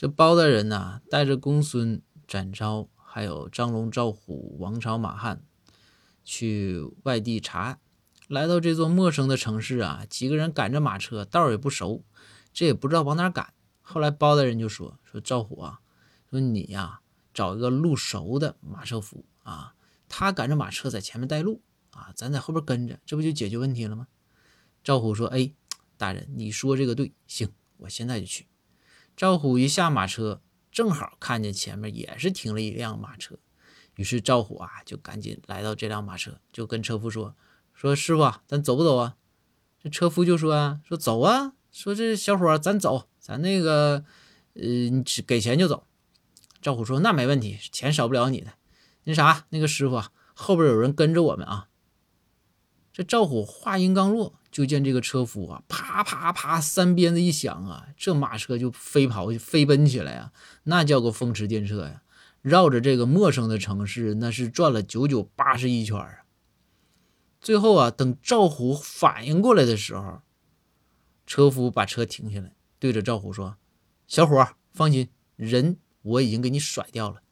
这包大人呐，带着公孙展昭，还有张龙、赵虎、王朝、马汉，去外地查案。来到这座陌生的城市啊，几个人赶着马车，道儿也不熟，这也不知道往哪赶。后来包大人就说：“说赵虎啊，说你呀，找一个路熟的马车夫啊，他赶着马车在前面带路啊，咱在后边跟着，这不就解决问题了吗？”赵虎说：“哎，大人，你说这个对，行，我现在就去。”赵虎一下马车，正好看见前面也是停了一辆马车，于是赵虎啊就赶紧来到这辆马车，就跟车夫说：“说师傅，咱走不走啊？”这车夫就说：“啊，说走啊，说这小伙咱走，咱那个，呃，你只给钱就走。”赵虎说：“那没问题，钱少不了你的。那啥，那个师傅啊，后边有人跟着我们啊。”这赵虎话音刚落。就见这个车夫啊，啪啪啪，三鞭子一响啊，这马车就飞跑、飞奔起来啊，那叫个风驰电掣呀！绕着这个陌生的城市，那是转了九九八十一圈啊。最后啊，等赵虎反应过来的时候，车夫把车停下来，对着赵虎说：“小伙，放心，人我已经给你甩掉了。